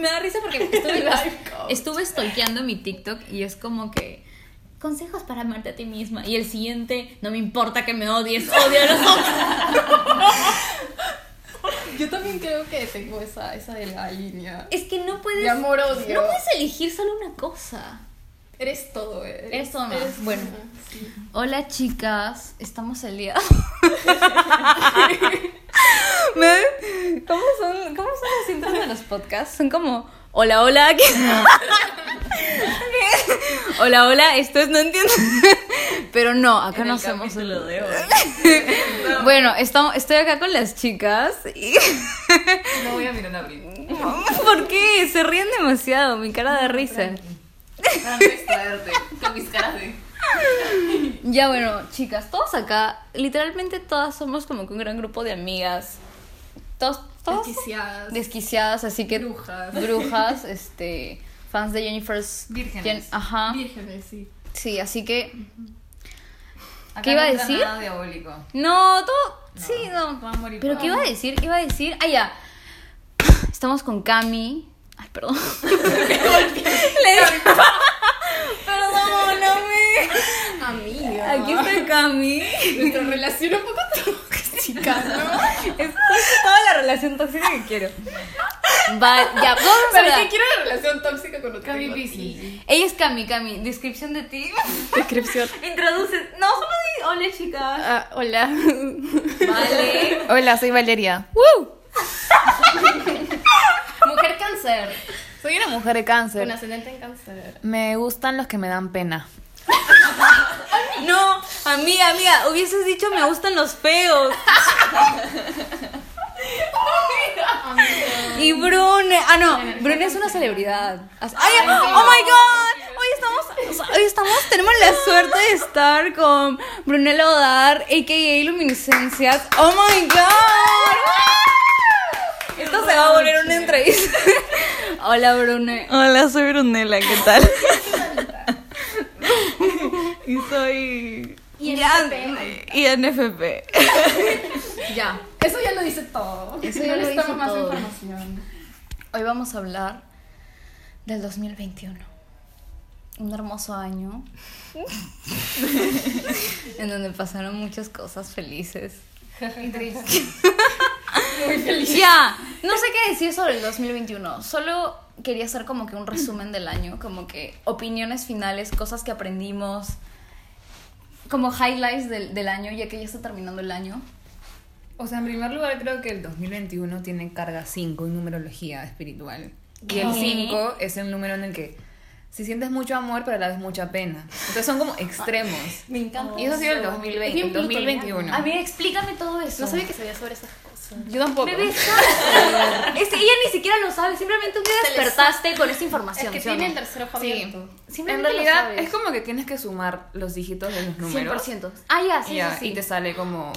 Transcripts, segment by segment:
Me da risa porque estuve, estuve stalkeando mi TikTok y es como que consejos para amarte a ti misma y el siguiente no me importa que me odies, odia a los otros. Yo también creo que tengo esa, esa de la línea. Es que no puedes De amor odio. no puedes elegir solo una cosa. Eres todo, eh. Eres todo, ¿no? Eres- Bueno. sí. Hola chicas, estamos el día. ¿Me- ¿Cómo son, ¿Cómo son los intros de los podcasts? Son como hola, hola. ¿qué? hola, hola, esto es no entiendo. Pero no, acá no hacemos de hoy. Bueno, estamos, estoy acá con las chicas y No voy a mirar a. ¿por qué? Se ríen demasiado, mi cara de risa. Para no con mis caras de. Ya bueno, chicas, todos acá, literalmente todas somos como que un gran grupo de amigas. Todos, todos Desquiciadas. desquiciadas, así que Brujas. brujas, este, fans de Jennifer's Vírgenes. Ajá. Vírgenes, sí. Sí, así que Acá ¿Qué iba no a decir? Nada diabólico. no, todo sí, no. Va a morir Pero qué iba a decir? ¿Qué iba a decir? Ah, ya. Estamos con Cami. Ay, perdón. Le. Amiga. Aquí está Cami. Nuestra relación un poco tóxica, ¿no? Es toda la relación tóxica que quiero. Ya, vamos a ¿Para hablar. qué quiero una relación tóxica con otra? Cami? Pisi. Ella es Cami, Cami. Descripción de ti. Descripción. Introduce. No, solo di hola, chicas. Ah, hola. Vale. Hola, soy Valeria. Mujer cáncer. Soy una mujer de cáncer. Con ascendente en cáncer. Me gustan los que me dan pena. No, amiga, amiga, hubieses dicho me gustan los feos. Y Brune, ah no, Brune es una celebridad. Ay, oh my god, hoy estamos, hoy estamos, tenemos la suerte de estar con Brunella Odar, a.k.a. Luminiscencias. Oh my god. Esto se va a volver una entrevista. Hola Brune. Hola, soy Brunella, ¿qué tal? y soy INFP. INFP. Ya. Eso ya lo dice todo. Eso no ya lo necesitamos dice más todo. información. Hoy vamos a hablar del 2021. Un hermoso año en donde pasaron muchas cosas felices. Muy feliz. Ya, no sé qué decir sobre el 2021. Solo quería hacer como que un resumen del año, como que opiniones finales, cosas que aprendimos, como highlights del, del año, ya que ya está terminando el año. O sea, en primer lugar creo que el 2021 tiene carga 5 en numerología espiritual. Y el ¿Qué? 5 es el número en el que si sientes mucho amor, pero a la vez mucha pena. Entonces son como extremos. Me encanta. Y eso ha sido el Es 2020, bien el 2021. plutoniano. A ver, explícame todo eso. No sabía que sabía sobre esas cosas. Yo tampoco. Bebé, ¿sabes? Este, ella ni siquiera lo sabe, simplemente un día Se le despertaste con esta Es información. que ¿sí o tiene no? el tercer ojo Sí. abierto. En Simplemente lo realidad sabes. es como que tienes que sumar los dígitos de los números. 100%. Ah, ya, sí, Ya, sí, sí. Y te sale como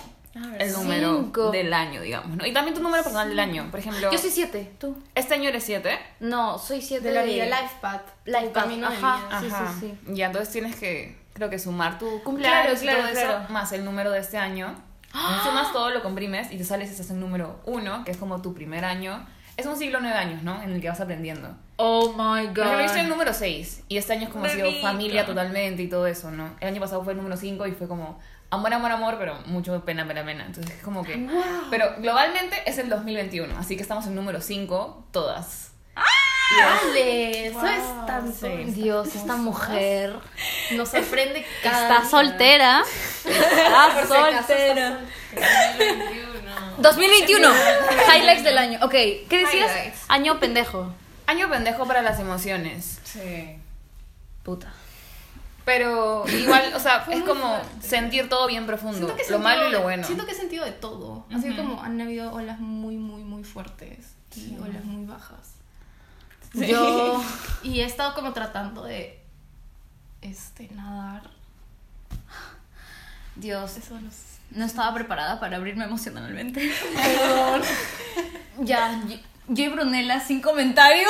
el número Cinco. del año, digamos, ¿no? Y también tu número personal del año. Por ejemplo, Yo soy 7, tú. este año eres 7. No, soy 7 De la vida, Life Path. Life tu Path, camino de ajá. vida. Sí, Ajá. sí, Ya, entonces tienes que, creo que sumar tu cumpleaños Claro, y todo claro, eso, claro. más el número de este año. ¡Ah! Sumas todo, lo comprimes y te sale ese es el número 1, que es como tu primer año. Es un ciclo nueve años, ¿no? En el que vas aprendiendo. Oh my Por ejemplo, yo estoy en el número 6 y este año es como ha sido familia totalmente y todo eso, ¿no? El año pasado fue el número 5 y fue como amor, amor, amor, pero mucho pena, pena, pena. Entonces es como que... Pero globalmente es el 2021, así que estamos en número 5 todas. Dale, eso es tanto. Sí. Dios, esta mujer Nos sorprende cada está día. soltera. Está Por si acaso, está soltera. 2021. Highlights del año. Ok, ¿qué decías? Highlights. Año pendejo. Año pendejo para las emociones. Sí. Puta. Pero igual, o sea, es como sentir todo bien profundo. Lo sentido- malo y lo bueno. Siento que he sentido de todo. Ha sido como han habido olas muy, muy, muy fuertes y olas muy bajas. Yo. Y he estado como tratando de este nadar. Dios. Eso los... No estaba preparada para abrirme emocionalmente. Perdón. Ya, yo- yo y Brunella sin comentarios.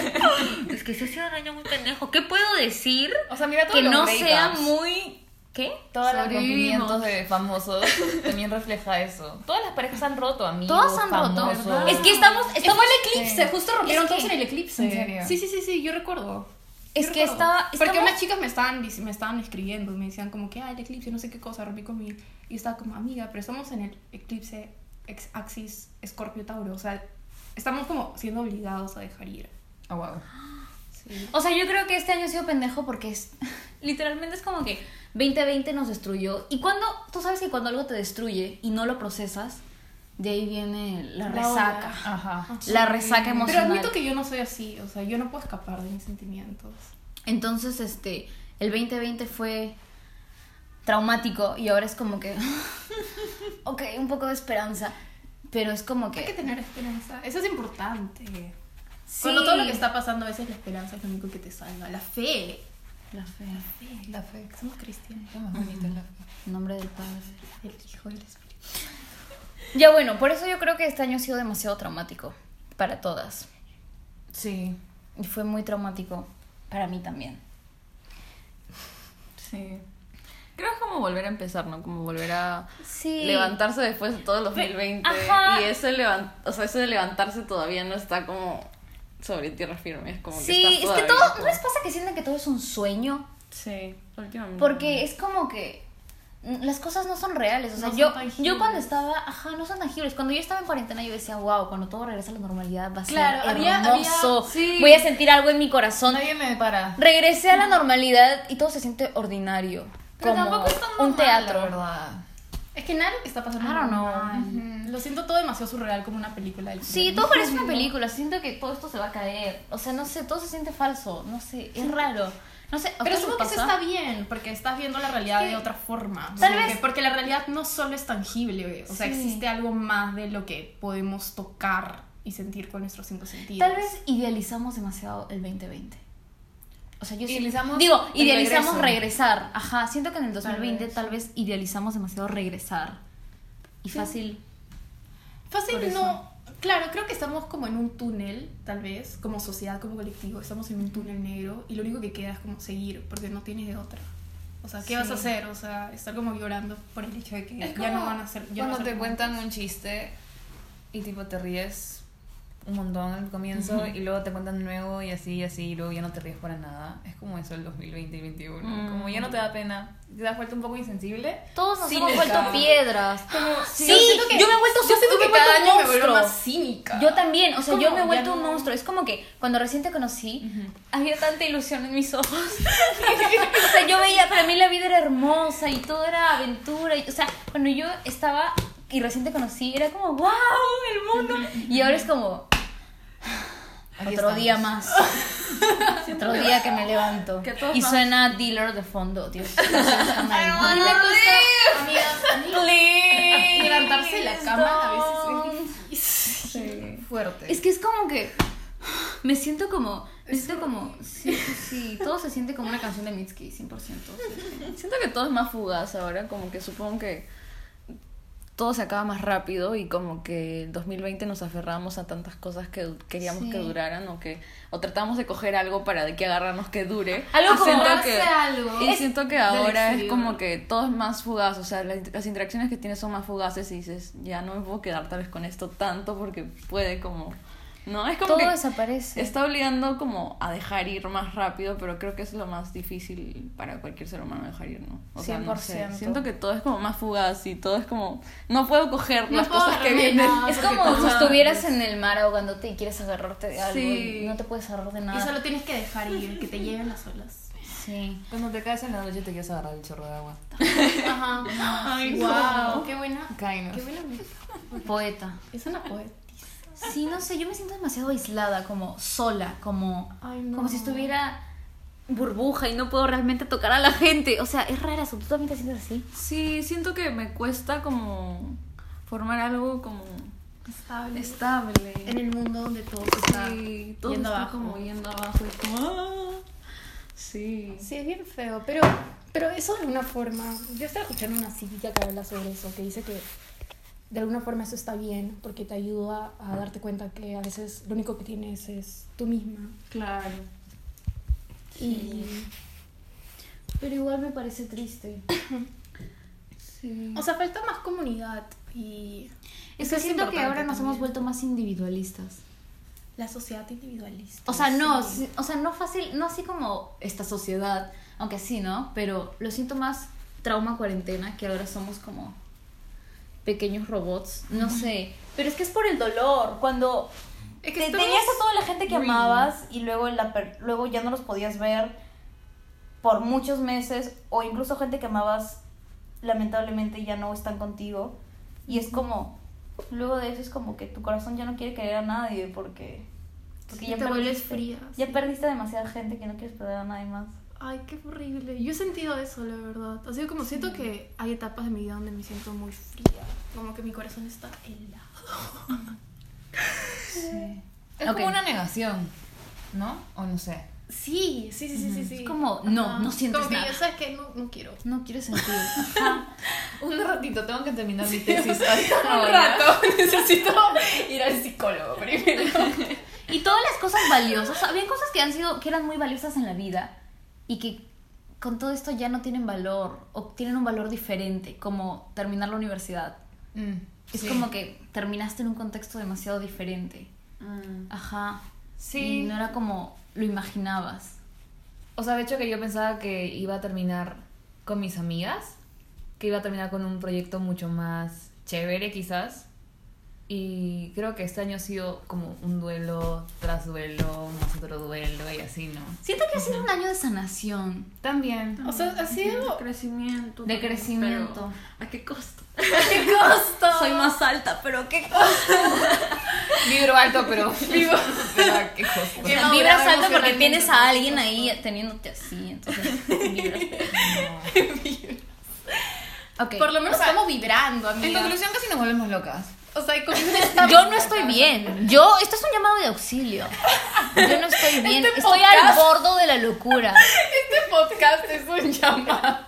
es que se ha sido un año muy pendejo. ¿Qué puedo decir O sea, mira todo que no sea muy ¿Qué? Todos los rompimientos de famosos también refleja eso. Todas las parejas han roto, amigos, Todas han roto. famosos. Es que estamos, estamos Fue el eclipse, justo rompieron Es que- todos en el eclipse. ¿En serio? Sí, sí, sí, sí, yo recuerdo. Es Yo que recuerdo. estaba- Porque estamos- unas chicas me estaban, me estaban escribiendo, me decían como que, ah, el eclipse, no sé qué cosa, rompí con mi... Y estaba como, amiga, pero estamos en el eclipse ex axis Escorpio-Tauro, o sea, estamos como siendo obligados a dejar ir. Oh, wow. Sí. O sea, yo creo que este año ha sido pendejo porque es. Literalmente es como que 2020 nos destruyó. Y cuando. Tú sabes que cuando algo te destruye y no lo procesas, de ahí viene la La resaca. Ajá. La resaca Pero emocional. admito que yo no soy así, o sea, yo no puedo escapar de mis sentimientos. Entonces, este. El 2020 fue traumático y ahora es como que. ok, un poco de esperanza. Pero es como que. Hay que tener esperanza, eso es importante. Sí. Cuando todo lo que está pasando, a veces la esperanza es lo único que te salva. La fe. La fe. La fe. Somos cristianos. Qué más bonita es la fe. En nombre del Padre. El Hijo y el Espíritu. Ya bueno, por eso yo creo que este año ha sido demasiado traumático para todas. Sí. Y fue muy traumático para mí también. Sí. Creo que es como volver a empezar, ¿no? Como volver a Sí. levantarse después de todo el 2020. Ajá. Y ese, levan- o sea, ese de levantarse todavía no está como sobre tierra firme. Es como que Sí, estás es que todo, ¿no como- les pasa que sienten que todo es un sueño? Sí, últimamente. Porque es como que las cosas no son reales. O sea, No yo, tangibles. yo cuando estaba, ajá, no son tangibles. Cuando yo estaba en cuarentena yo decía, wow, cuando todo regresa a la normalidad va a ser Claro, había- hermoso. había- sí. Voy a sentir algo en mi corazón. Nadie me para. Regresé a la normalidad y todo se siente ordinario. Pero como tampoco es tan un normal, teatro. la verdad. Es que nada está pasando. I don't know. Lo siento todo demasiado surreal como una película del Sí, todo parece una película. Siento que todo esto se va a caer. O sea, no sé, todo se siente falso. No sé, es raro. No sé, ¿a Pero supongo que eso está bien, porque estás viendo la realidad Es que- de otra forma. Tal vez- Porque la realidad no solo es tangible, o sea, Sí. existe algo más de lo que podemos tocar y sentir con nuestros cinco sentidos. Tal vez idealizamos demasiado el 2020. O sea, yo sí- Idealizamos digo, idealizamos regreso. regresar. Ajá, siento que en el 2020 vez. tal vez idealizamos demasiado regresar. Y fácil. Fácil no. Claro, creo que estamos como en un túnel, tal vez, como sociedad, como colectivo, estamos en un túnel negro y lo único que queda es como seguir, porque no tienes de otra. O sea, ¿qué Sí. vas a hacer? O sea, estar como llorando por el hecho de que Es ya no van a ser. ya no Cuando a te cuentan un chiste y tipo te ríes un montón al comienzo y luego te cuentan nuevo y así y así y luego ya no te ríes para nada. Es como eso el 2020 y 2021. Mm. Como ya no te da pena. Te das vuelta un poco insensible. Todos nos Sí, hemos vuelto piedras. Sí, Sí, yo que- me he vuelto yo siento que vuelto cada un año me vuelvo monstruo. más cínica. Yo también, o sea, ¿Cómo? yo me he vuelto un monstruo. Es como que cuando recién te conocí, había tanta ilusión en mis ojos. o sea, yo veía, para mí la vida era hermosa y todo era aventura. Y, o sea, cuando yo estaba y recién te conocí, era como, wow, el mundo. Y ahora es como, Aquí otro estamos. día más. otro día que me levanto. Que Y suena dealer de fondo, Dios. A mí me cuesta, amigas, a mí levantarse de la cama a veces es difícil. Fuerte. Es que es como que me siento como, me siento como, sí, sí, sí, todo se siente como una canción de Mitski, 100%. sí. Siento que todo es más fugaz ahora, como que supongo que todo se acaba más rápido y como que el 2020 nos aferramos a tantas cosas que queríamos Sí. que duraran o que o tratamos de coger algo para de que agarrarnos que dure. Algo Y como que algo. y Es siento que ahora es como que todo es más fugaz, o sea, las, las interacciones que tienes son más fugaces y dices, ya no me puedo quedar tal vez con esto tanto porque puede como no, es como Todo que desaparece. está obligando como a dejar ir más rápido, pero creo que es lo más difícil para cualquier ser humano dejar ir, ¿no? O sea, no sé, 100%. siento que todo es como más fugaz y todo es como no puedo coger No las puedo cosas que vienen. nada. Es como si estuvieras en el mar ahogándote y quieres agarrarte de algo Sí. y no te puedes agarrar de Y nada. solo tienes que dejar ir, que te lleven las olas. Sí. Cuando te caes en la noche te quieres agarrar el chorro de agua. Ajá. Ay, wow, qué buena. Kind of. Qué buena. Poeta. Es una poeta. Sí, no sé, yo me siento demasiado aislada, como sola, como, Ay, no. como si estuviera burbuja y no puedo realmente tocar a la gente. O sea, es rara eso. ¿Tú también te sientes así? Sí, siento que me cuesta como formar algo como Estable. estable. En el mundo donde todo está Sí, todo yendo está abajo. como yendo abajo y como ah, sí. Sí, es bien feo, pero, pero eso de alguna forma, yo estaba escuchando una psíquica que habla sobre eso, que dice que de alguna forma eso está bien porque te ayuda a darte cuenta que a veces lo único que tienes es tú misma. Claro. Y Pero igual me parece triste. Sí. O sea, falta más comunidad y Es que es siento que ahora nos hemos vuelto más individualistas. la sociedad individualista. O sea, no, sí, o sea, no fácil, no así como esta sociedad, aunque sí, ¿no? Pero lo siento más trauma cuarentena, que ahora somos como pequeños robots, no sé. Pero es que es por el dolor, cuando Es que te- tenías a toda la gente que grieving. amabas y luego, la per- luego ya no los podías ver por muchos meses, o incluso gente que amabas lamentablemente ya no están contigo. Y es como, luego de eso es como que tu corazón ya no quiere querer a nadie porque, porque Sí, ya te vuelves perdiste- fría, Ya sí. perdiste demasiada gente que no quieres perder a nadie más. Ay, qué horrible. Yo he sentido eso, la verdad. Así como siento que hay etapas de mi vida donde me siento muy fría. Como que mi corazón está helado. Es Ok. como una negación, ¿no? O no sé. Sí, sí, sí, sí, sí. sí. Es como, no, Ajá. no sientes Como que nada. yo, ¿sabes qué? No, no quiero. No quieres sentir. Un ratito, tengo que terminar mi tesis. Un rato necesito ir al psicólogo primero. Y todas las cosas valiosas, habían cosas que han sido, que eran muy valiosas en la vida y que con todo esto ya no tienen valor o tienen un valor diferente, como terminar la universidad. Mm, Es sí. como que terminaste en un contexto demasiado diferente. Ajá. Sí. Y no era como lo imaginabas. O sea, de hecho que yo pensaba que iba a terminar con mis amigas, que iba a terminar con un proyecto mucho más chévere quizás. Y creo que este año ha sido como un duelo tras duelo, más otro duelo y así, ¿no? Siento que ha sido un año de sanación, También. O sea, ha sido... crecimiento. de crecimiento. ¿A qué costo? ¡Qué costo! Soy más alta, pero qué Vibro alto, pero. Vivo. pero ¿a qué costo? Vibras alto porque tienes a alguien ahí teniéndote así, entonces vibras. Ok. Por lo menos O sea, estamos vibrando, En amiga. conclusión, casi nos volvemos locas. O sea, Yo no estoy bien. Yo, esto es un llamado de auxilio. Yo no estoy bien. Este estoy al bordo de la locura. Este podcast es un llamado.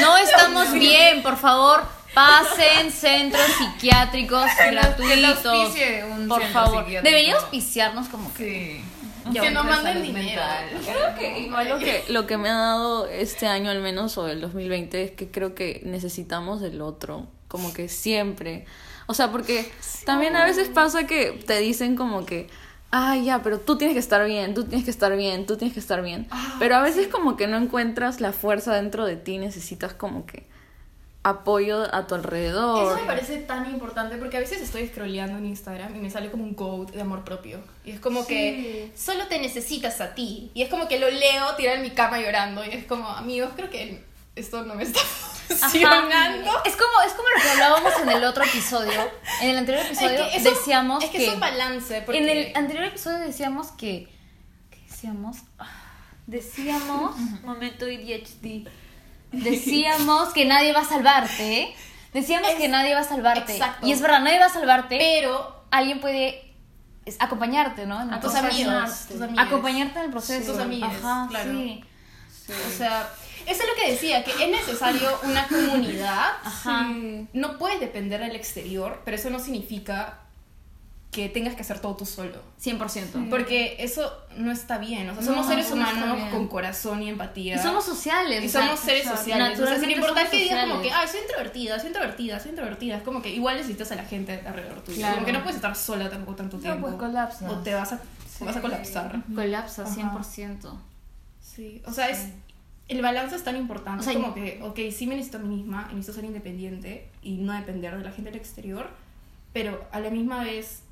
No estamos bien, por favor. Pasen centros psiquiátricos gratuitos. un Por favor. Debería auspiciarnos como que. Sí. Que otra manden dinero. Creo que igual lo que, lo que me ha dado este año al menos o el 2020 es que creo que necesitamos del otro, como que siempre. O sea, porque también a veces pasa que te dicen como que, ay, ya, pero tú tienes que estar bien, tú tienes que estar bien, tú tienes que estar bien. pero a veces como que no encuentras la fuerza dentro de ti, necesitas como que apoyo a tu alrededor. Eso me parece tan importante porque a veces estoy scrolleando en Instagram y me sale como un quote de amor propio. Y es como que solo te necesitas a ti. Y es como que lo leo tirado en mi cama llorando. Y es como, amigos, creo que esto no me está funcionando. Es como, es como lo que hablábamos en el otro episodio. En el anterior episodio Es que eso- decíamos es que, es un balance. Porque... En el anterior episodio decíamos que. ¿Qué decíamos? Decíamos. momento ADHD. Decíamos que nadie va a salvarte. Decíamos Es- que nadie va a salvarte. exacto. Y es verdad, nadie va a salvarte. Pero alguien puede acompañarte, ¿no? En a tus amigos, tus amigos. Acompañarte en el proceso. Tus amigos, Ajá, claro. sí. O sea, eso es lo que decía, que es necesario una comunidad. Ajá. No puedes depender del exterior, pero eso no significa que tengas que hacer todo tú solo. 100%. Porque eso no está bien. O sea, No, somos seres no humanos con corazón y empatía. Y somos sociales. Y somos seres sociales. O sea, sin importar que digas como que, ay, soy introvertida, soy introvertida, soy introvertida. Es como que igual necesitas a la gente alrededor tuyo. Claro. Como que no puedes estar sola tampoco tanto tiempo. pues colapsas. O te vas a, vas a colapsar. Colapsa Ajá. 100%. Sí, o sea, es el balance es tan importante. O sea, es como que, ok, sí me necesito a mí misma necesito ser independiente y no depender de la gente del exterior, pero a la misma vez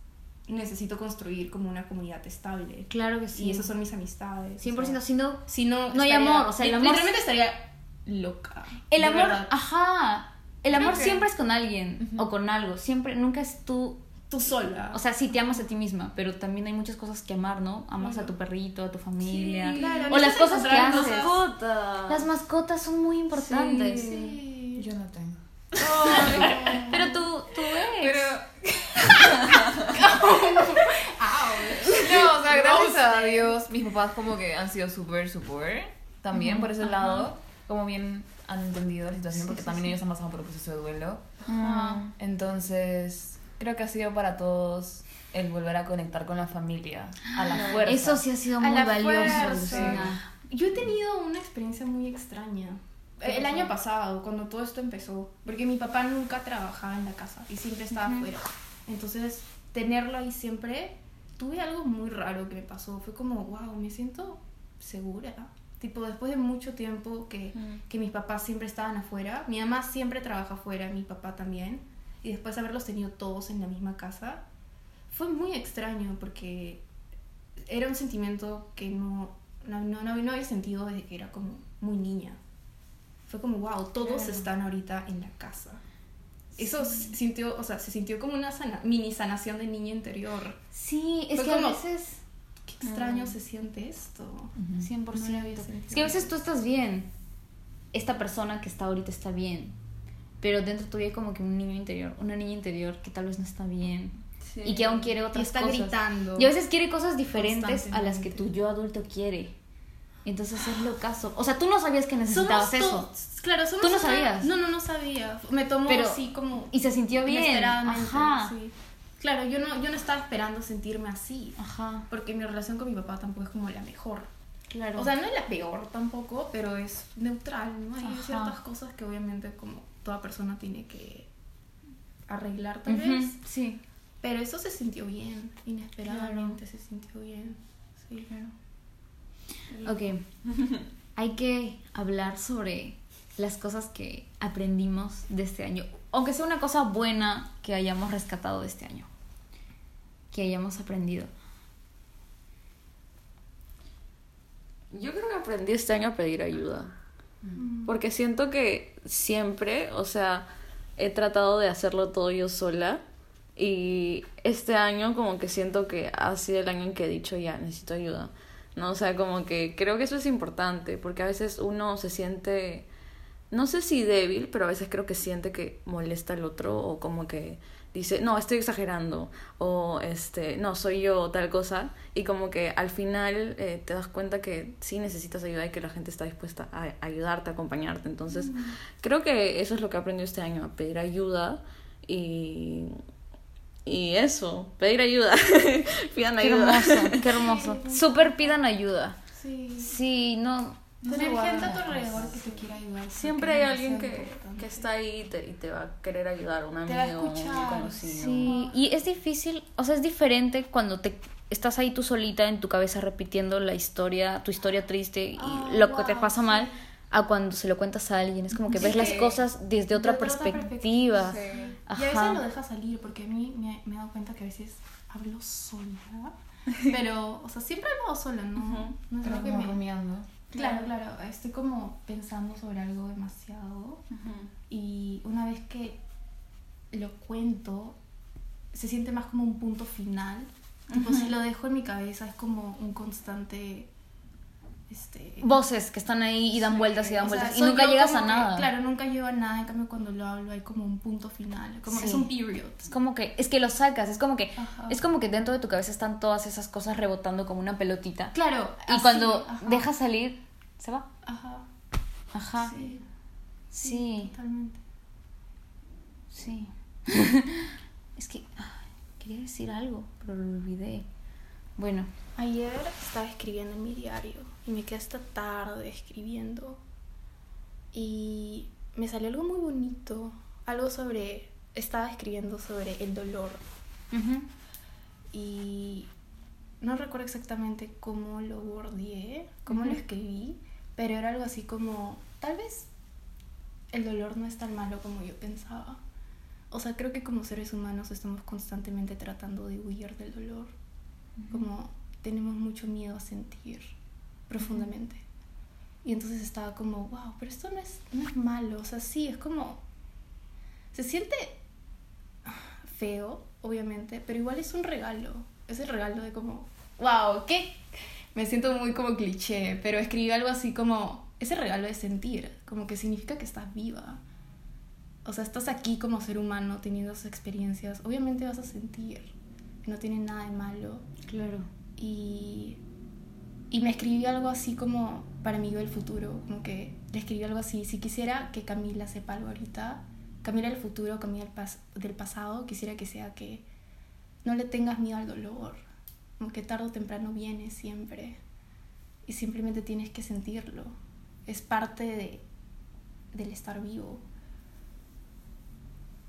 necesito construir como una comunidad estable. Claro que sí. Y esas son mis amistades. 100%. o sea, Si no, si no, No hay estaría- amor, o sea, el amor- Literalmente estaría loca. El amor, verdad. ajá. El amor que- siempre es con alguien o con algo. Siempre, nunca es tú. Tú sola. O sea, sí te amas a ti misma, pero también hay muchas cosas que amar, ¿no? Amas a tu perrito, a tu familia. Sí, claro, o las cosas que haces. cosas- Puta. Las mascotas son muy importantes. sí. Yo no tengo. Pero tú, tú eres. Pero. No, o sea, gracias a Dios, mis papás como que han sido súper support también por ese lado. Como bien han entendido la situación, porque también ellos han pasado por un proceso de duelo. Entonces, creo que ha sido para todos el volver a conectar con la familia, a la fuerza. Eso sí ha sido A muy valioso. Lucina. Yo he tenido una experiencia muy extraña. El año pasado, cuando todo esto empezó, porque mi papá nunca trabajaba en la casa y siempre estaba afuera. Entonces, tenerlo ahí siempre, tuve algo muy raro que me pasó. Fue como, wow, me siento segura. Tipo, después de mucho tiempo que, que mis papás siempre estaban afuera, mi mamá siempre trabaja afuera, mi papá también, y después de haberlos tenido todos en la misma casa, fue muy extraño porque era un sentimiento que no, no, no, no había sentido desde que era como muy niña. Fue como, wow, todos Claro. están ahorita en la casa. Eso se sintió, o sea, se sintió como una sana- mini sanación de niña interior. Sí, es Fue que como- a veces... Qué extraño se siente esto. 100%. No es que a veces tú estás bien. Esta persona que está ahorita está bien. Pero dentro tuyo hay como que un niño interior, una niña interior que tal vez no está bien. Sí. Y que aún quiere Y otras está cosas. gritando. Y a veces quiere cosas diferentes a las que tu yo adulto quiere. Entonces es lo caso. O sea, tú no sabías que necesitabas eso. Claro, somos ¿Tú no sabías? No, no, no sabía. Me tomó Pero- así como... Y se sintió bien. Ajá. sí. Claro, yo no, yo no estaba esperando sentirme así. Ajá. Porque mi relación con mi papá tampoco es como la mejor. Claro. O sea, no es la peor tampoco, pero es neutral, ¿no? Hay Ajá. ciertas cosas que obviamente como toda persona tiene que arreglar tal vez. Sí. Pero eso se sintió bien, inesperadamente se sintió bien. Sí, claro. Ok. Hay que hablar sobre las cosas que aprendimos de este año. Aunque sea una cosa buena que hayamos rescatado de este año. Que hayamos aprendido. Yo creo que aprendí este año a pedir ayuda. Porque siento que siempre, o sea, he tratado de hacerlo todo yo sola. Y este año como que siento que ha sido el año en que he dicho ya, necesito ayuda. ¿No? O sea, como que creo que eso es importante, porque a veces uno se siente, no sé si débil, pero a veces creo que siente que molesta al otro o como que dice, no, estoy exagerando o este, no, soy yo tal cosa y como que al final eh, te das cuenta que sí necesitas ayuda y que la gente está dispuesta a ayudarte, a acompañarte. Entonces, creo que eso es lo que he aprendido este año, a pedir ayuda y... Y eso, pedir ayuda. Pidan Qué ayuda. hermoso, qué hermoso. Súper pidan ayuda. Sí. Sí, no. No Tener gente a tu alrededor que te quiera ayudar. Siempre hay alguien que, que está ahí y te, y te va a querer ayudar, un amigo, Te va a escuchar, un conocido. Sí, y es difícil, o sea, es diferente cuando te estás ahí tú solita en tu cabeza repitiendo la historia, tu historia triste y Ah, lo que te pasa sí. mal a cuando se lo cuentas a alguien. Es como que ves las cosas desde otra perspectiva. perspectiva, Y a Ajá. veces lo deja salir porque a mí me, me he dado cuenta que a veces hablo sola. Pero, o sea, siempre he hablado sola, ¿no? No es Pero algo que me... rumiando. Claro, claro. Estoy como pensando sobre algo demasiado. Y una vez que lo cuento, se siente más como un punto final. Tipo, si lo dejo en mi cabeza es como un constante... Este, Voces que están ahí y dan vueltas y dan o sea, vueltas y nunca llegas a que- nada. claro, nunca llego a nada. En cambio, cuando lo hablo hay como un punto final. Como que es Sí. un period. Es como que, es que lo sacas, es como que, Ajá. es como que dentro de tu cabeza están todas esas cosas rebotando como una pelotita. Claro. Y así, cuando ajá, dejas salir, se va. Ajá. Ajá. Sí. Sí, Totalmente. sí. es que ay, quería decir algo, pero lo olvidé. Bueno, Ayer estaba escribiendo en mi diario y me quedé hasta tarde escribiendo. Y me salió algo muy bonito. Algo sobre. Estaba escribiendo sobre el dolor. Y no recuerdo exactamente cómo lo bordeé, cómo lo Ujú. escribí, pero era algo así como. Tal vez el dolor no es tan malo como yo pensaba. O sea, creo que como seres humanos estamos constantemente tratando de huir del dolor. Como tenemos mucho miedo a sentir profundamente. Y entonces estaba como, wow, pero esto no es, no es malo. O sea, sí, es como... Se siente feo, obviamente, pero igual es un regalo. Es el regalo de como, wow, ¿qué? Me siento muy como cliché, pero escribí algo así como, ese regalo de sentir, como que significa que estás viva. O sea, estás aquí como ser humano teniendo esas experiencias, obviamente vas a sentir, no tiene nada de malo. claro. Y, y me escribí algo así como para mí yo del futuro, como que le escribí algo así, si quisiera que Camila sepa algo ahorita, Camila del futuro, Camila del, pas- del pasado, quisiera que sea que no le tengas miedo al dolor, como que tarde o temprano viene siempre. y simplemente tienes que sentirlo. Es parte de, del estar vivo.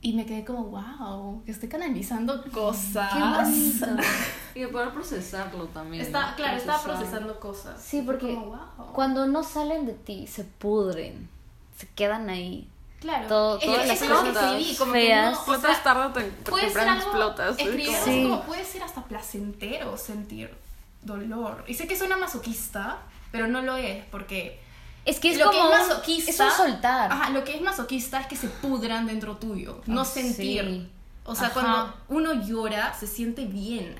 Y me quedé como, wow, estoy canalizando cosas. Qué bonito. Y de poder procesarlo también. Está, ¿no? claro, estaba Procesar. procesando cosas. Sí, porque Como, wow. cuando no salen de ti, se pudren, se quedan ahí. Claro, todo- es- todas eso las es lo que cosas escribí, como que feas. no, o sea, tarde o tem- puede ser temprano algo, explotas. es escribir como- Sí. como puede ser hasta placentero sentir dolor. Y sé que suena masoquista, pero no lo es, porque Es que es lo como que es masoquista es un soltar. Ajá, lo que es masoquista es que se pudran dentro tuyo, no Ah, sentir. sí. O sea, Ajá. cuando uno llora, se siente bien.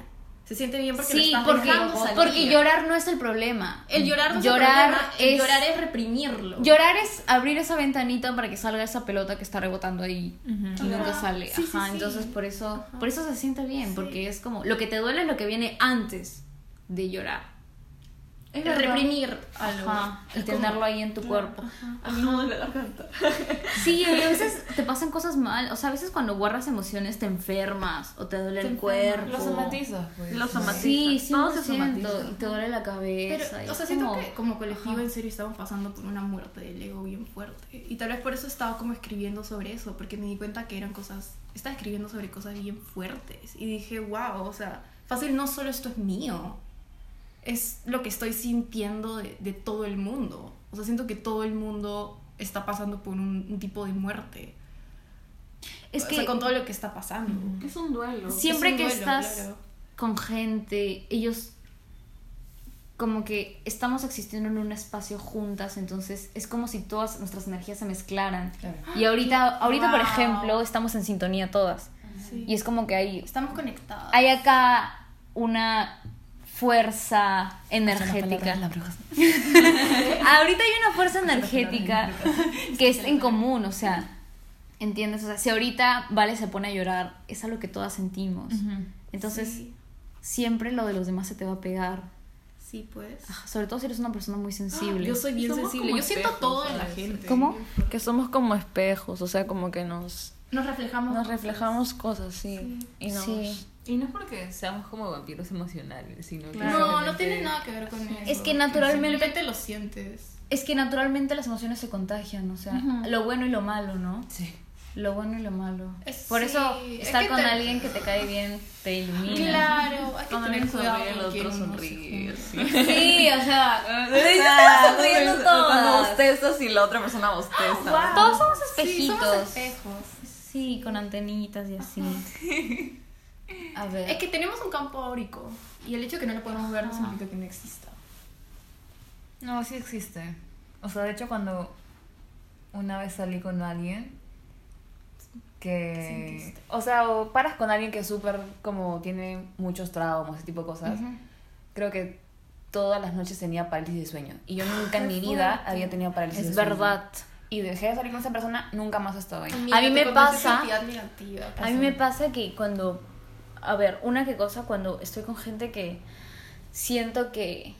Se siente bien porque lo sí, estás porque, dejando salir. porque llorar no es el problema. el llorar no es llorar el problema, el es llorar es reprimirlo. llorar es abrir esa ventanita para que salga esa pelota que está rebotando ahí Ujú. y nunca Ajá. sale. Sí, Ajá, sí. entonces por eso, Ajá. por eso se siente bien, Sí. porque es como lo que te duele es lo que viene antes de llorar. Es reprimir algo. Ajá, y tenerlo como- ahí en tu cuerpo. Al nudo de la garganta. Sí, y a veces te pasan cosas mal, o sea, a veces cuando guardas emociones te enfermas o te duele Te el cuerpo. Los somatizas, pues. Los somatizas. Sí, Todo 100%, se somatiza. y te duele la cabeza. Pero, y o sea, siento como- que como colectivo Ajá. en serio estamos pasando por una muerte del ego bien fuerte. Y tal vez por eso estaba como escribiendo sobre eso, porque me di cuenta que eran cosas, estaba escribiendo sobre cosas bien fuertes. Y dije, wow, o sea, fácil, no solo esto es mío, es lo que estoy sintiendo de, de todo el mundo. O sea, siento que todo el mundo está pasando por un, un tipo de muerte. Es o que sea, con todo lo que está pasando. Es un duelo. siempre Es un que duelo, estás claro. con gente, ellos como que estamos existiendo en un espacio juntas, entonces es como si todas nuestras energías se mezclaran. Claro. Y ahorita, ahorita por ejemplo, estamos en sintonía todas. Sí. Y es como que hay, Estamos conectados. hay acá una fuerza energética. Ahorita hay una fuerza energética que es en común, o sea, ¿entiendes? O sea, si ahorita Vale se pone a llorar, es algo que todas sentimos. Entonces, Sí. siempre lo de los demás se te va a pegar. Sí, pues. Ajá, Sobre todo si eres una persona muy sensible. Yo soy bien Somos sensible. Yo siento todo en la gente. ¿Cómo? Que somos como espejos, o sea, como que nos, Nos reflejamos. nos reflejamos cosas, sí. Sí. Y nos... Sí. Y no es porque seamos como vampiros emocionales, sino que No, no tiene nada que ver con eso. Es que naturalmente- Simplemente lo sientes. Es que naturalmente las emociones se contagian, o sea, lo bueno y lo malo, ¿no? Sí. Lo bueno y lo malo. Es- Por sí, eso es estar que con te- alguien que te cae bien te ilumina. Claro, hay que Cuando tener cuidado el otro sonríe. sí. Sí, o sea, Ah, sonriendo Cuando todas. bostezas y la otra persona bosteza. Wow. Todos somos Sí, espejitos. somos espejos. Sí, con antenitas y así. A ver. Es que tenemos un campo áurico. Y el hecho de que no lo podemos ver no significa que no exista. No, sí existe. O sea, de hecho, cuando una vez salí con alguien que... O sea, o paras con alguien que es súper como tiene muchos traumas, ese tipo de cosas. Creo que todas las noches tenía parálisis de sueño. Y yo nunca en mi vida había tenido parálisis de Es sueño. verdad. Y dejé de salir con esa persona, nunca más he estado ahí. A mí me pasa- negativa, A mí me pasa que cuando. A ver, una que cosa cuando estoy con gente que siento que.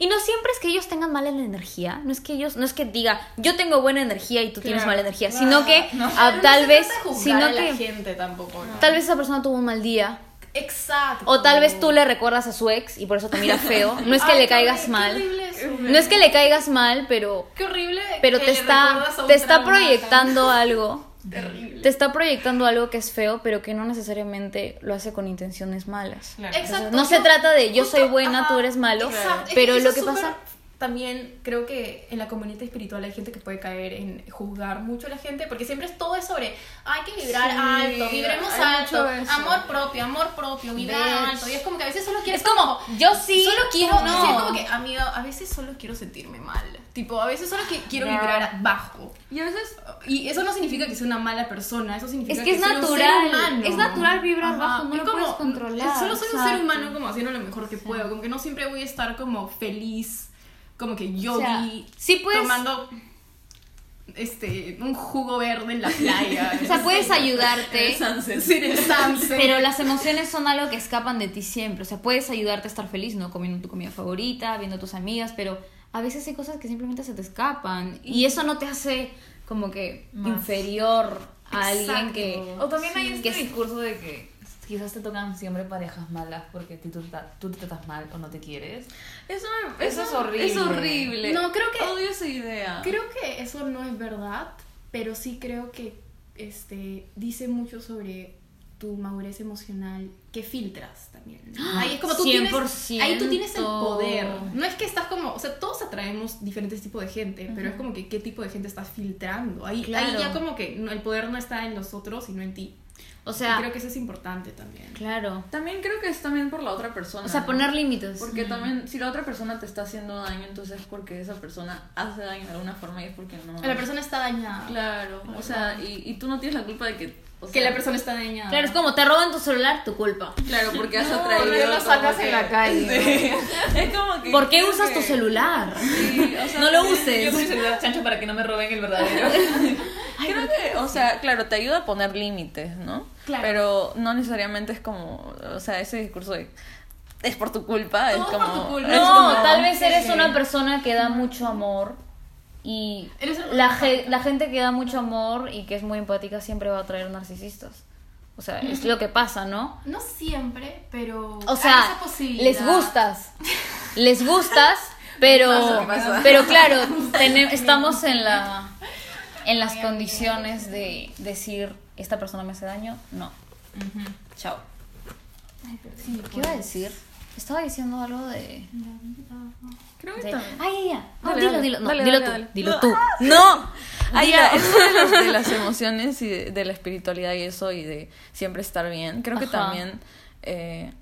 Y no siempre es que ellos tengan mala energía, no es que ellos, no es que diga, yo tengo buena energía y tú tienes Claro. mala energía, No, sino que no. no tal se vez, sino a la que gente tampoco, ¿no? tal vez esa persona tuvo un mal día, Exacto. o tal vez tú le recuerdas a su ex y por eso te mira feo. No es que Ay, le qué caigas horrible, mal, Qué no es que le caigas mal, pero, Qué horrible. pero te está, te está proyectando algo. Terrible. Te está proyectando algo que es feo, pero que no necesariamente lo hace con intenciones malas. Claro. Exacto. no se trata de yo justo- soy buena, ajá, tú eres malo, exacto. Pero lo que pasa También creo que en la comunidad espiritual hay gente que puede caer en juzgar mucho a la gente, porque siempre es todo es sobre hay que vibrar Sí, alto, vibremos alto, amor propio, amor propio, vibrar alto. Y es como que a veces solo quieres Es como, yo sí, solo quiero, no. sí, es como que, amiga, a veces solo quiero sentirme mal. Tipo, a veces solo que quiero vibrar bajo. Y a veces Y eso no significa que sea una mala persona, eso significa Es que es soy un ser natural, humano. es natural vibrar bajo, no es lo como- puedes controlar, Solo soy un ser humano como haciendo lo mejor que puedo, como que no siempre voy a estar como feliz, como que yo O sea, vi sí puedes- tomando este un jugo verde en la playa. O sea, puedes ayudarte, Sí, en el sunset. pero las emociones son algo que escapan de ti siempre. O sea, puedes ayudarte a estar feliz, ¿no? Comiendo tu comida favorita, viendo a tus amigas, pero a veces hay cosas que simplemente se te escapan. Y eso no te hace como que Más. inferior a alguien que... O también hay este Que discurso de que quizás te tocan siempre parejas malas porque tú, tú, tú te tratas mal o no te quieres. Eso, Eso es horrible. Es horrible. No, creo que- Odio esa idea. Creo que eso no es verdad, pero sí creo que este dice mucho sobre tu madurez emocional que filtras también. Ahí es como tú tienes 100%. ahí tú tienes el poder. No es que estás como, o sea, todos atraemos diferentes tipos de gente, pero es como que qué tipo de gente estás filtrando. Ahí, ahí Claro. ya como que no- el poder no está en los otros, sino en ti. O Y sea, creo que eso es importante también. claro. También creo que es también por la otra persona. O sea, ¿no? poner límites. Porque también, si la otra persona te está haciendo daño, entonces es porque esa persona hace daño de alguna forma y es porque no. La persona está dañada. Claro, o sea, y, y tú no tienes la culpa de que. o Que la persona está dañada. Claro, es como te roban tu celular, tu culpa. Claro, porque has No, atraído. porque lo como sacas en la calle. Sí. Es como que. ¿Por qué usas que- tu celular? Sí, o sea, No lo uses. Yo mi celular chancho para que no me roben el verdadero. Creo que, o sea, claro, te ayuda a poner límites, ¿no? Claro. Pero no necesariamente es como, o sea, ese discurso de es por tu culpa, es Todo por como tu culpa. No, como- tal vez eres sí. una persona que da mucho amor y la, ge- la gente que da mucho amor y que es muy empática siempre va a atraer narcisistas. O sea, es lo que pasa, ¿no? No siempre, pero O sea, esa posibilidad. les gustas. Les gustas, pero Pasa, pasa. pero claro, estamos en la en las condiciones de decir esta persona me hace daño, no. Chao. Sí, ¿Qué iba a decir? Estaba diciendo algo de Creo que de-. Ay, ya, ya. No, Dale, dilo, dale. dilo, no, Dale, dilo tú, dilo No. tú. No. Ah, Dilo. ya, eso de, los- de las emociones y de, de la espiritualidad y eso y de siempre estar bien. Creo que Ajá. también eh,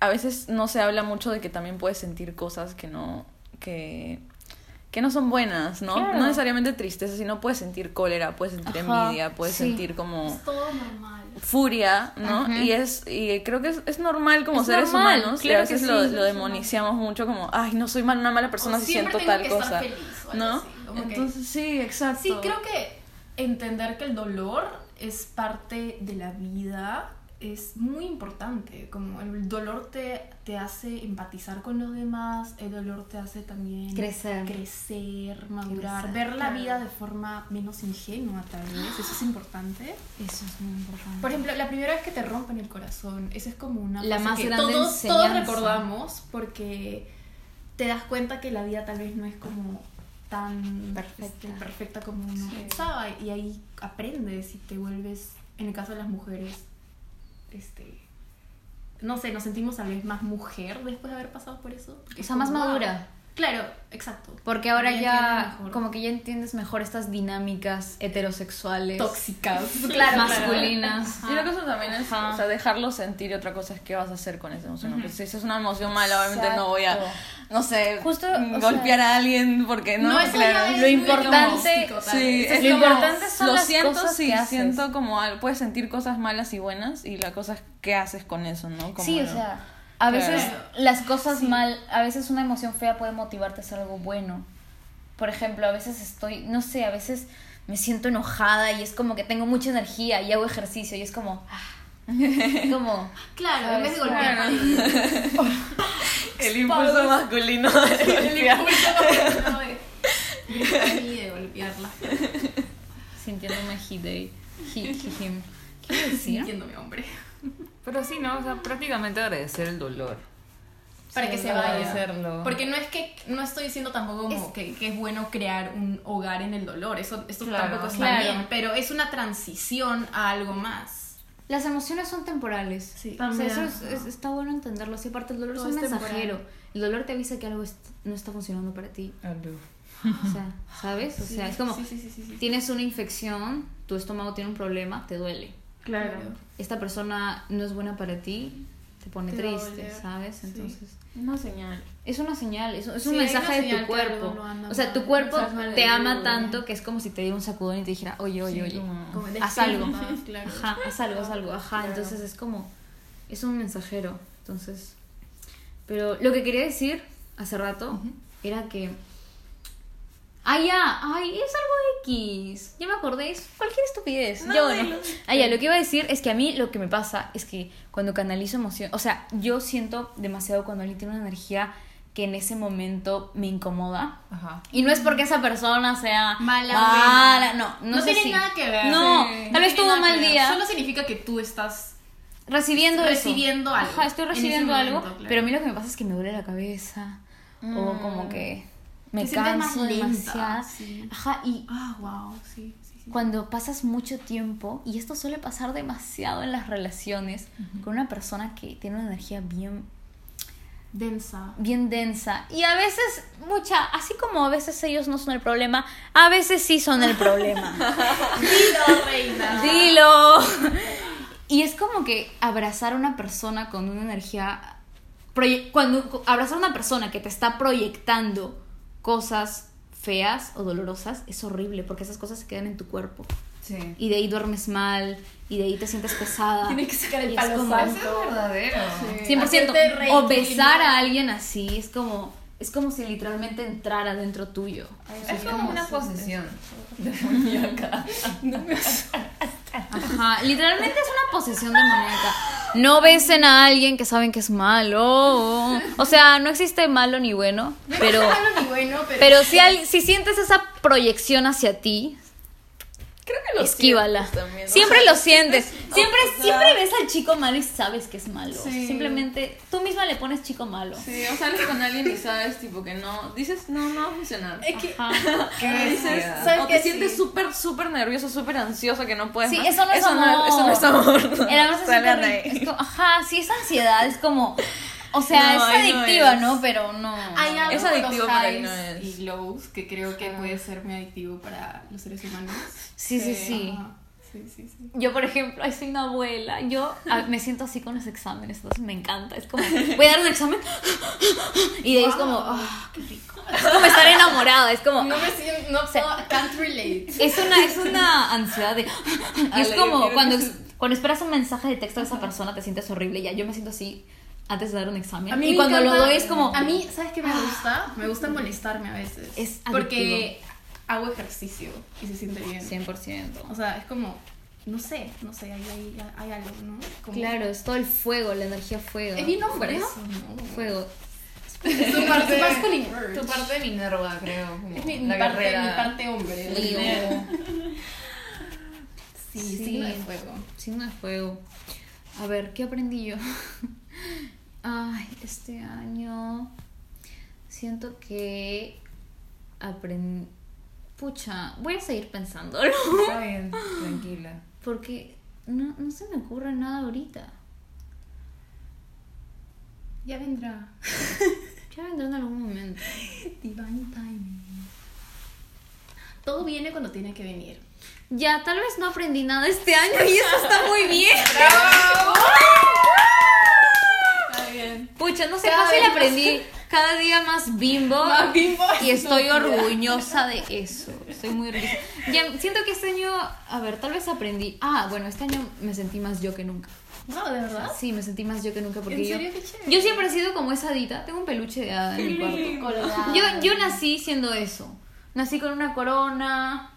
a veces no se habla mucho de que también puedes sentir cosas que no que que no son buenas, ¿no? Claro. No necesariamente tristeza, sino puedes sentir cólera, puedes sentir Ajá, envidia, puedes sí. sentir como Es todo normal. furia, ¿no? Ajá. Y es y creo que es, es normal como Es seres normal, humanos y claro a que veces sí. lo, Es lo demoniciamos mucho como, ay, no soy mal- una mala persona O si siento tengo tal que estar cosa, feliz o ¿no? así, como que- Entonces sí, exacto. Sí, creo que entender que el dolor es parte de la vida es muy importante. Como el dolor te, te hace empatizar con los demás, el dolor te hace también Crecer. crecer, madurar, Crecer, ver la claro. vida de forma menos ingenua tal vez. Eso es importante. Eso es muy importante. Por ejemplo, la primera vez que te rompen el corazón, esa es como una La cosa más que grande todos, todos recordamos porque te das cuenta que la vida tal vez no es como tan Perfecta. perfecta como uno pensaba y ahí aprendes y te vuelves, en el caso de las mujeres, este no sé, nos sentimos tal vez más mujer después de haber pasado por eso. O sea, más madura. Claro, exacto. Porque ahora Ya ya, entiendes mejor. como que ya entiendes mejor estas dinámicas heterosexuales, tóxicas, masculinas. Y la cosa también es, Ajá. o sea, dejarlo sentir y otra cosa es qué vas a hacer con esa emoción. Porque si esa es una emoción mala, obviamente no voy a, no sé, Justo, golpear a alguien porque no, No, eso claro. ya es Lo importante- Sí, es Lo importante son lo las siento, cosas sí, que haces. siento como algo, puedes sentir cosas malas y buenas y la cosa es qué haces con eso, ¿no? Como Sí, o sea, a veces Claro. las cosas mal, a veces una emoción fea puede motivarte a hacer algo bueno. Por ejemplo, a veces estoy, no sé, a veces me siento enojada y es como que tengo mucha energía y hago ejercicio y es como, como, Claro, en vez de golpear el impulso masculino. El impulso masculino de y de golpearla. sintiéndome he they, he, he, him. ¿Qué decir? Sintiéndome hombre. Pero sí, ¿no? O sea, prácticamente agradecer el dolor. Para Sí, que se vaya. agradecerlo. Porque no es que, no estoy diciendo tampoco como Es- que, que es bueno crear un hogar en el dolor. Eso, esto Claro, tampoco está claro. bien. Pero es una transición a algo más. Las emociones son temporales. Sí. o sea, También. eso es, es- está bueno entenderlo. Así, aparte, el dolor Todo es un es mensajero. temporal. El dolor te avisa que algo est- no está funcionando para ti. O sea, ¿sabes? O sea, es como, Sí, sí, sí, sí, sí. tienes una infección, tu estómago tiene un problema, te duele. Claro. Esta persona no es buena para ti, te pone Te triste, ¿sabes? sí. Entonces, Una señal. es una señal, es, es un Sí, mensaje de tu cuerpo. no O sea, tu cuerpo te ama ayuda. tanto que es como si te diera un sacudón y te dijera, oye, oye, oye, Como haz algo. despierta, claro. Ajá, haz algo, haz algo, ajá. Claro. Entonces es como, es un mensajero. Entonces, pero lo que quería decir hace rato era que, ah, ya, ay, es algo X. Ya me acordé, es cualquier estupidez. No, yo, dilo. ¿no? Ah, ya, lo que iba a decir es que a mí lo que me pasa es que cuando canalizo emoción, o sea, yo siento demasiado cuando alguien tiene una energía que en ese momento me incomoda. Ajá. Y no es porque esa persona sea Mala, mala, no, no, No sé tiene si- nada que ver. No, Sí. tal vez tuvo un mal día. Solo significa que tú estás recibiendo eso. Recibiendo algo. Ajá, estoy recibiendo momento, algo, claro. pero a mí lo que me pasa es que me duele la cabeza o como que me Te más canso lenta, demasiado. sí. Ajá, y Ah, wow, sí, sí, sí. cuando pasas mucho tiempo, y esto suele pasar demasiado en las relaciones, con una persona que tiene una energía bien, Densa. bien densa, y a veces, mucha, así como a veces ellos no son el problema, a veces sí son el problema. Dilo, reina. Dilo. Y es como que abrazar a una persona con una energía. Cuando abrazar a una persona que te está proyectando cosas feas o dolorosas es horrible porque esas cosas se quedan en tu cuerpo. Sí. Y de ahí duermes mal, y de ahí te sientes pesada. Tiene que sacar el es palo como- santo. Eso es verdadero. Sí. 100%. Hacerte reír. O besar a alguien así es como. Es como si literalmente entrara dentro tuyo. Es como una posesión demoníaca. Ajá, literalmente es una posesión demoníaca. No besen a alguien que saben que es malo. O sea, no existe malo ni bueno, pero No malo ni bueno, pero. pero si al- si sientes esa proyección hacia ti, Creo que lo esquívala. sientes también, ¿no? Siempre O sea, lo sientes. Siempre o sea- siempre ves al chico malo y sabes que es malo. Sí. Simplemente tú misma le pones chico malo. Sí, o sales con alguien y sabes, tipo, que no. Dices, no, no va a funcionar. Es que. ¿Qué dices? ¿Sabes o qué? te sientes Sí. súper, súper nervioso, súper ansioso que no puedes Sí, más. eso no es eso amor. No, eso no es amor. Horrible. ahí. Es como, ajá, sí, es ansiedad, es como. O sea, No, es no adictiva, es. ¿no? Pero no. Hay algo Es adictivo, pero ahí no es. Que creo que puede ser muy adictivo para los seres humanos. Sí, sí, sí. Ajá. Sí, sí, sí. Yo, por ejemplo, ay, soy una abuela. Yo ah, me siento así con los exámenes, entonces me encanta. Es como, voy a dar un examen y de ahí es como, ah, qué rico. Es como estar enamorada, es como, No me siento, no sea, puedo, can't relate. es una, es una ansiedad de. Y es como cuando, cuando esperas un mensaje de texto de esa persona, te sientes horrible. Ya, yo me siento así antes de dar un examen. A mí y cuando lo encanta- doy es como. A mí, ¿sabes qué me gusta? Me gusta molestarme a veces. Es Porque hago ejercicio y se siente bien. 100%. O sea, es como, no sé, no sé, hay, hay, hay algo, ¿no? Como- Claro, es todo el fuego, la energía fuego. Es bien hombre, ¿no? eso, ¿no? Fuego. Es tu parte. Tu parte de Minerva, creo. como Es mi, la mi parte, guerrera. mi parte hombre. Leo. Sí, Sí. signo de fuego. Signo de fuego. A ver, ¿qué aprendí yo? Ay, este año siento que aprendí... Pucha, voy a seguir pensándolo. Está bien, tranquila. Porque no, no se me ocurre nada ahorita. Ya vendrá. Ya vendrá en algún momento. Divine timing. Todo viene cuando tiene que venir. Ya, tal vez no aprendí nada este año y eso está muy bien. Está bien. Pucha, no sé, Cada fácil más- aprendí cada día más bimbo. Más bimbo. Y estoy No, orgullosa de eso. Estoy muy orgullosa. Ya, siento que este año, a ver, tal vez aprendí. Ah, bueno, este año me sentí más yo que nunca. No, de verdad. Sí, me sentí más yo que nunca porque ¿En yo. serio? Qué chévere. Yo siempre he sido como esa hadita. Tengo un peluche de hada en mi cuarto. Yo, yo nací siendo eso. Nací con una corona.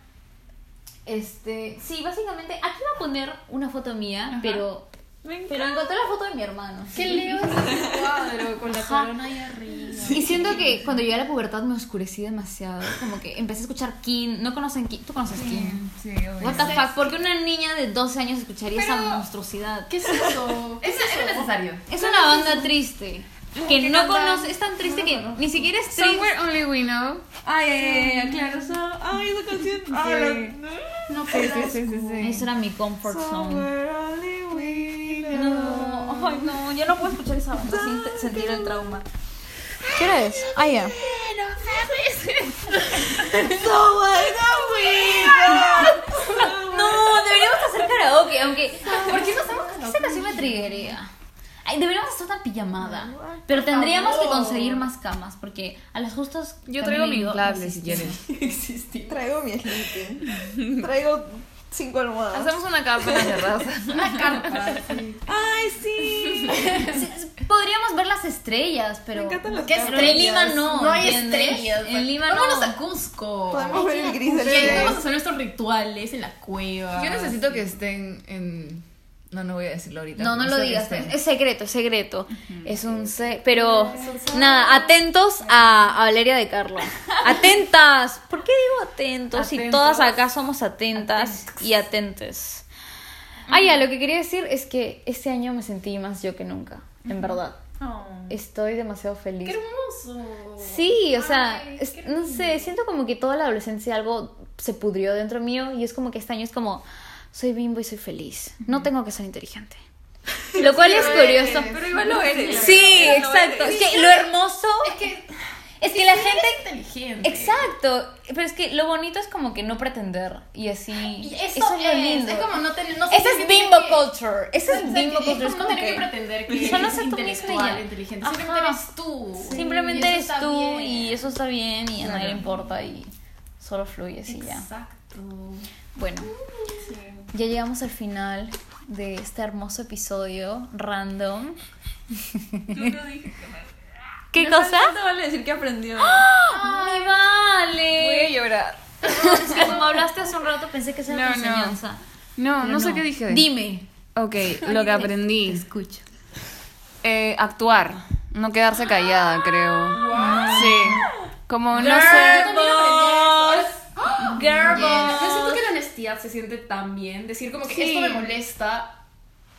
Este. Sí, básicamente. Aquí voy a poner una foto mía, pero. Pero encontré la foto de mi hermano. Qué leo es ese cuadro con la corona ahí arriba. Y siento que cuando llegué a la pubertad me oscurecí demasiado. Como que empecé a escuchar King. ¿No conocen King? ¿Tú conoces King? Sí, obvio. What the fuck? ¿Por qué una niña de 12 años escucharía esa Pero- monstruosidad? ¿Qué es eso? Es, es necesario. Es una banda triste. Que no conoce, es tan triste que ni siquiera es triste. Somewhere Only We Know. Ay, ay, ay, ay, claro, eso. Ay, esa canción. Ay, No Sí, sí, sí, sí, sí. Esa era mi comfort zone. Ay no, yo no puedo escuchar esa banda sin te- sentir el trauma. ¿Qué hora es? Ah, ya. No, deberíamos hacer karaoke, aunque. ¿Por qué no hacemos Esa canción me triggería. Ay, deberíamos hacer una pijamada. Pero tendríamos que conseguir más camas, porque a las justas. Yo traigo mi inflable si quieres. Traigo mi sleeping. Traigo cinco almohadas. Hacemos una capa en la terraza. Una carpa. sí. Ay, sí. Sí, Podríamos ver las estrellas, pero. Me encantan las ¿Qué. Pero en Lima no. No hay ¿entiendes? estrellas. En Lima no. Vámonos a Cusco. Podemos ver el gris del Y ahí vamos a hacer nuestros rituales en la cueva. Yo necesito que estén en. No, no voy a decirlo ahorita. No, no lo digas. Es secreto, es secreto. Es un se Pero, nada, atentos a, a Valeria de Carla. Atentas. ¿Por qué digo atentos? Si todas acá somos atentas y atentes. Ah, ya, lo que quería decir es que este año me sentí más yo que nunca, en verdad. Oh. Estoy demasiado feliz. ¡Qué hermoso! Sí, o sea, Ay, es- qué no sé, siento como que toda la adolescencia algo se pudrió dentro mío y es como que este año es como, soy bimbo y soy feliz. No tengo que ser inteligente. Lo cual es curioso. Pero igual lo eres. Sí, Lo exacto. eres. Es que lo hermoso Es que, es que la sí gente... eres inteligente. Exacto, pero es que lo bonito es como que no pretender y así... Y eso, eso es lo lindo. es como no tener... No Ese es bimbo que- culture. Ese o es bimbo que culture. Es como tener que pretender que Solo eres sé tú intelectual, ya. inteligente. Ajá. Simplemente eres tú. Simplemente Y eso eres tú bien. y eso está bien y a nadie le importa y solo fluyes y ya. Exacto. Bueno, ya llegamos al final de este hermoso episodio random. ¿Qué No cosa? No vale decir que aprendió. ¡Mi vale! Voy a llorar. Es que como hablaste hace un rato pensé que esa era No, tu no. enseñanza. No, no sé qué dije. Dime. Ok, lo que aprendí. Escucha. Eh, actuar. No quedarse callada, creo. Sí. Como no sé. Girl Yo siento que la honestidad se siente tan bien. Decir como que Sí. esto me molesta.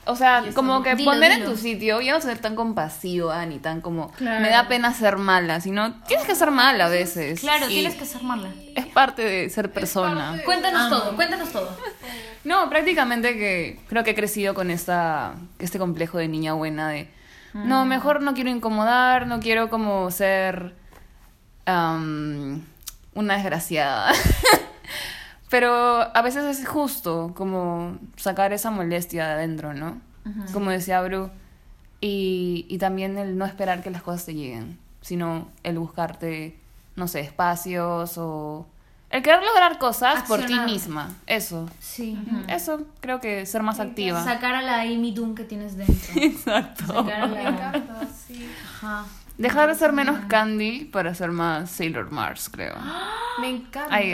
O sea, como que Dilo, poner dilo. en tu sitio, ya no ser tan compasiva ni tan como Claro. me da pena ser mala, sino tienes que ser mala a veces. Claro, Y tienes que ser mala. Es parte de ser persona. de- Cuéntanos todo, cuéntanos todo. No, prácticamente que creo que he crecido con esta, este complejo de niña buena de, no, mejor no quiero incomodar, no quiero como ser una desgraciada. Pero a veces es justo como sacar esa molestia de adentro, ¿no? Como decía Bru. Y, y también el no esperar que las cosas te lleguen, sino el buscarte, no sé, espacios o... El querer lograr cosas por ti misma, eso. Sí. Eso, creo que ser más activa. Sacar a la Amy Doom que tienes dentro. Exacto. Sacar a Me la... encanta, sí. Ajá. Dejar de ser menos Candy para ser más Sailor Mars, creo. Me encanta. I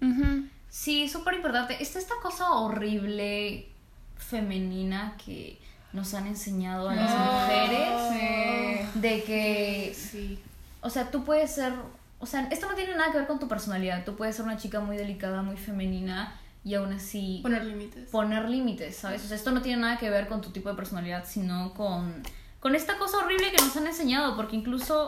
Ujú. Sí, súper importante. Está esta cosa horrible femenina que nos han enseñado a las mujeres de que, Sí. o sea, tú puedes ser, o sea, esto no tiene nada que ver con tu personalidad. Tú puedes ser una chica muy delicada, muy femenina y aún así Poner límites. poner límites, ¿sabes? O sea, esto no tiene nada que ver con tu tipo de personalidad, sino con, con esta cosa horrible que nos han enseñado, porque incluso,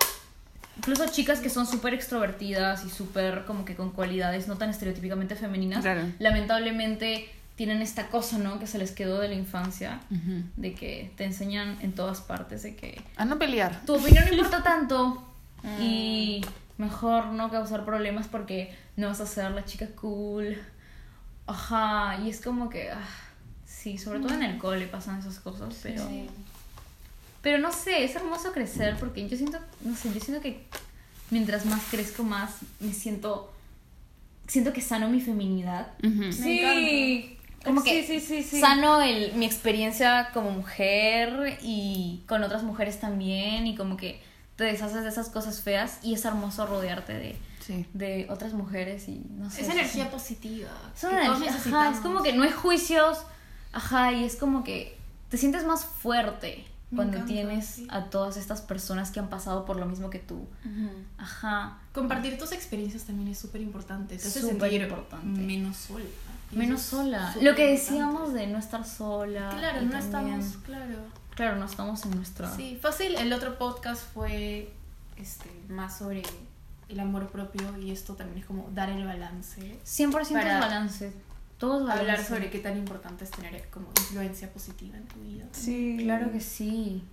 incluso chicas que son súper extrovertidas y súper como que con cualidades no tan estereotípicamente femeninas, Claro. lamentablemente tienen esta cosa, ¿no? Que se les quedó de la infancia, de que te enseñan en todas partes de que A no pelear. tu opinión no importa tanto y mejor no causar problemas porque no vas a ser la chica cool. Ajá, y es como que, ah, sí, sobre todo en el cole pasan esas cosas, pero... Pero no sé, es hermoso crecer porque yo siento, no sé, yo siento que mientras más crezco más me siento, siento que sano mi feminidad. Ujú. Sí, como que Sí, sí, sí, sí. sano el, mi experiencia como mujer y con otras mujeres también y como que te deshaces de esas cosas feas y es hermoso rodearte de, Sí. de otras mujeres y no sé. Es energía sí. positiva. Es energía, ajá, es como que no hay juicios, ajá, y es como que te sientes más fuerte Me cuando encanta, tienes sí. a todas estas personas que han pasado por lo mismo que tú. Ajá. Compartir tus experiencias también es súper importante. Te hace Súper importante. menos sola. Menos sola. Lo que importante. decíamos de no estar sola. Claro, no también- estamos, claro. Claro, no estamos en nuestra. Sí, fácil. El otro podcast fue este, más sobre el amor propio y esto también es como dar el balance. 100% Para es balance. Hablar sobre qué tan importante es tener como influencia positiva en tu vida. Sí. Claro que sí.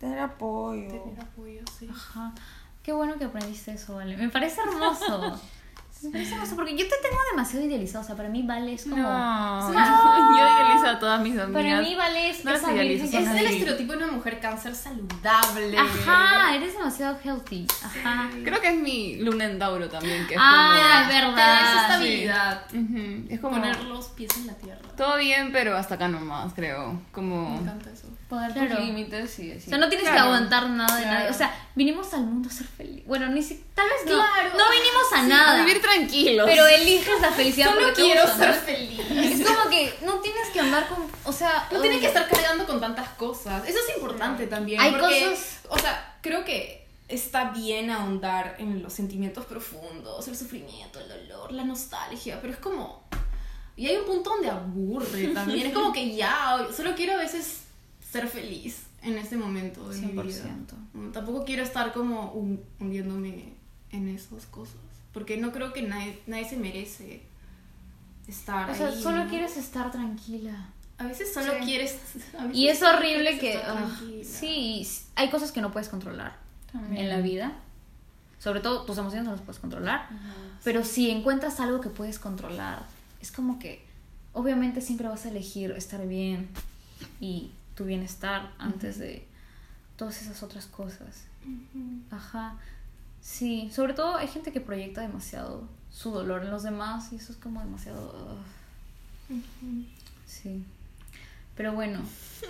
Tener apoyo. Tener apoyo, sí. Ajá. Qué bueno que aprendiste eso, Vale. Me parece hermoso. Me parece hermoso porque yo te tengo demasiado idealizado. O sea, para mí Vale es como. No, yo idealizo a todas mis amigas. Para mí Vale es No esa Es el Sí. estereotipo de una mujer cáncer saludable. Ajá, eres demasiado healthy. Ajá. Creo que es mi luna en Tauro también, que es Ah, es Tener verdad. estabilidad. como... Ujú, Es como... Poner los pies en la tierra. Todo bien, pero hasta acá nomás, creo. Me Como... encanta eso. Poner Claro. tus límites y O sea, no tienes que aguantar nada de Claro. nadie. O sea, vinimos al mundo a ser feliz. Bueno, ni si... tal vez no. No vinimos a A nada. vivir tranquilos. Pero eliges la felicidad Solo porque quiero ser feliz. Es como que no tienes que andar con. O sea. No tienes que estar cargando con tantas cosas. Eso es importante también. Hay porque, cosas- O sea, creo que está bien ahondar en los sentimientos profundos, el sufrimiento, el dolor, la nostalgia, pero es como. Y hay un punto donde aburre también. Es como que ya, solo quiero a veces ser feliz en este momento de mi vida. 100%. Tampoco quiero estar como hun- hundiéndome en esas cosas. Porque no creo que nadie, nadie se merece estar O sea, ahí, solo ¿no? quieres estar tranquila. A veces solo Sí. quieres... veces Y es horrible que... estar ah, sí, hay cosas que no puedes controlar en la vida. Sobre todo tus emociones no las puedes controlar. Pero si encuentras algo que puedes controlar, es como que obviamente siempre vas a elegir estar bien y tu bienestar antes de todas esas otras cosas. Ajá. Sí, sobre todo hay gente que proyecta demasiado su dolor en los demás y eso es como demasiado... Sí. Pero bueno,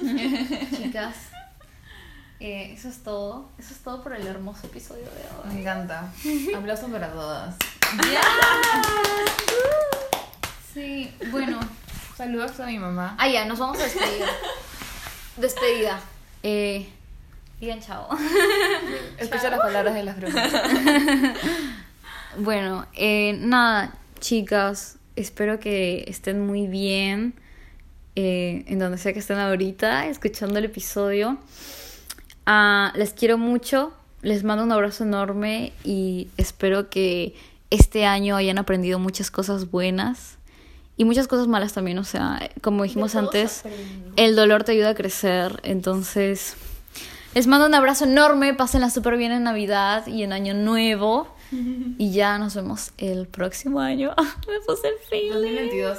chicas, eh, eso es todo. Eso es todo por el hermoso episodio de hoy. Me encanta. Aplausos para todas. Sí, bueno. Saludos a mi mamá. Ah, ya, nos vamos a despedir. Despedida. Eh, digan chao. Escucha las palabras de las brujas. Bueno, eh, nada, chicas, espero que estén muy bien eh, en donde sea que estén ahorita, escuchando el episodio. Ah, les quiero mucho, les mando un abrazo enorme y espero que este año hayan aprendido muchas cosas buenas y muchas cosas malas también. O sea, como dijimos antes, el dolor te ayuda a crecer, entonces... Les mando un abrazo enorme, pásenla súper bien en Navidad y en Año Nuevo. Y ya nos vemos el próximo año. Me puse el feeling. 2022